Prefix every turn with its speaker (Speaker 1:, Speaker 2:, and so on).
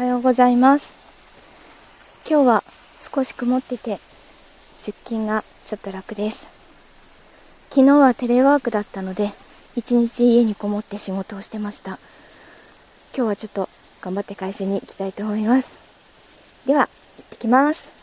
Speaker 1: おはようございます。今日は少し曇ってて出勤がちょっと楽です。昨日はテレワークだったので一日家にこもって仕事をしてました。今日はちょっと頑張って会社に行きたいと思います。では行ってきます。